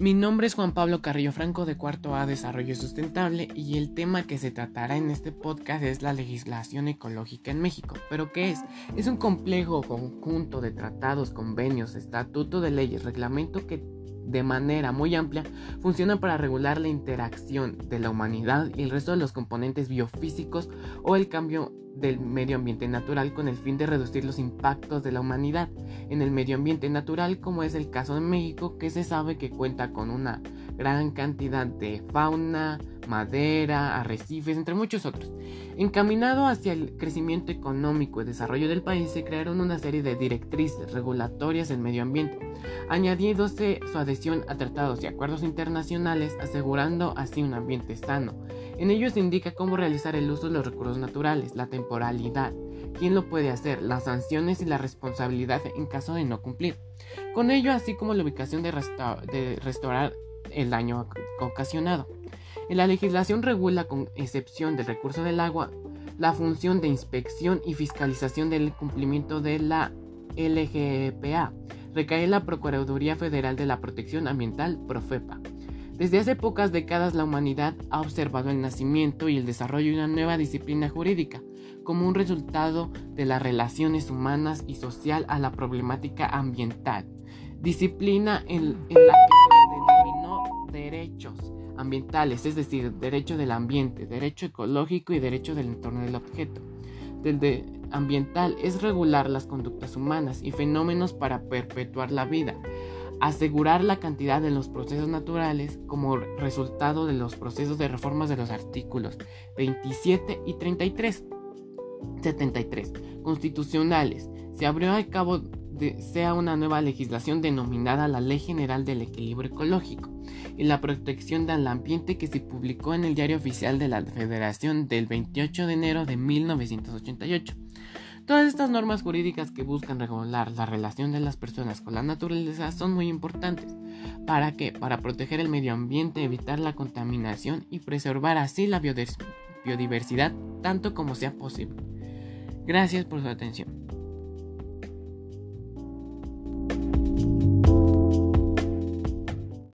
Mi nombre es Juan Pablo Carrillo Franco de Cuarto A Desarrollo Sustentable y el tema que se tratará en este podcast es la legislación ecológica en México. ¿Pero qué es? Es un complejo conjunto de tratados, convenios, estatuto de leyes, reglamento que de manera muy amplia funciona para regular la interacción de la humanidad y el resto de los componentes biofísicos o el cambio del medio ambiente natural con el fin de reducir los impactos de la humanidad en el medio ambiente natural como es el caso de México que se sabe que cuenta con una gran cantidad de fauna, madera, arrecifes, entre muchos otros. Encaminado hacia el crecimiento económico y desarrollo del país, se crearon una serie de directrices regulatorias del medio ambiente, añadiéndose su adhesión a tratados y acuerdos internacionales, asegurando así un ambiente sano. En ellos se indica cómo realizar el uso de los recursos naturales, la temporalidad, quién lo puede hacer, las sanciones y la responsabilidad en caso de no cumplir. Con ello, así como la ubicación de, restaurar el daño ocasionado. En la legislación regula, con excepción del recurso del agua, la función de inspección y fiscalización del cumplimiento de la LGPA. Recae en la Procuraduría Federal de la Protección Ambiental, Profepa. Desde hace pocas décadas la humanidad ha observado el nacimiento y el desarrollo de una nueva disciplina jurídica, como un resultado de las relaciones humanas y social a la problemática ambiental, disciplina en, la que se denominó derechos ambientales, es decir, derecho del ambiente, derecho ecológico y derecho del entorno del objeto. Del de ambiental es regular las conductas humanas y fenómenos para perpetuar la vida, asegurar la cantidad de los procesos naturales como resultado de los procesos de reformas de los artículos 27 y 33. 73. Constitucionales. Se abrió a cabo de, sea una nueva legislación denominada la Ley General del Equilibrio Ecológico y la protección del ambiente que se publicó en el Diario Oficial de la Federación del 28 de enero de 1988. Todas estas normas jurídicas que buscan regular la relación de las personas con la naturaleza son muy importantes. ¿Para qué? Para proteger el medio ambiente, evitar la contaminación y preservar así la biodiversidad tanto como sea posible. Gracias por su atención.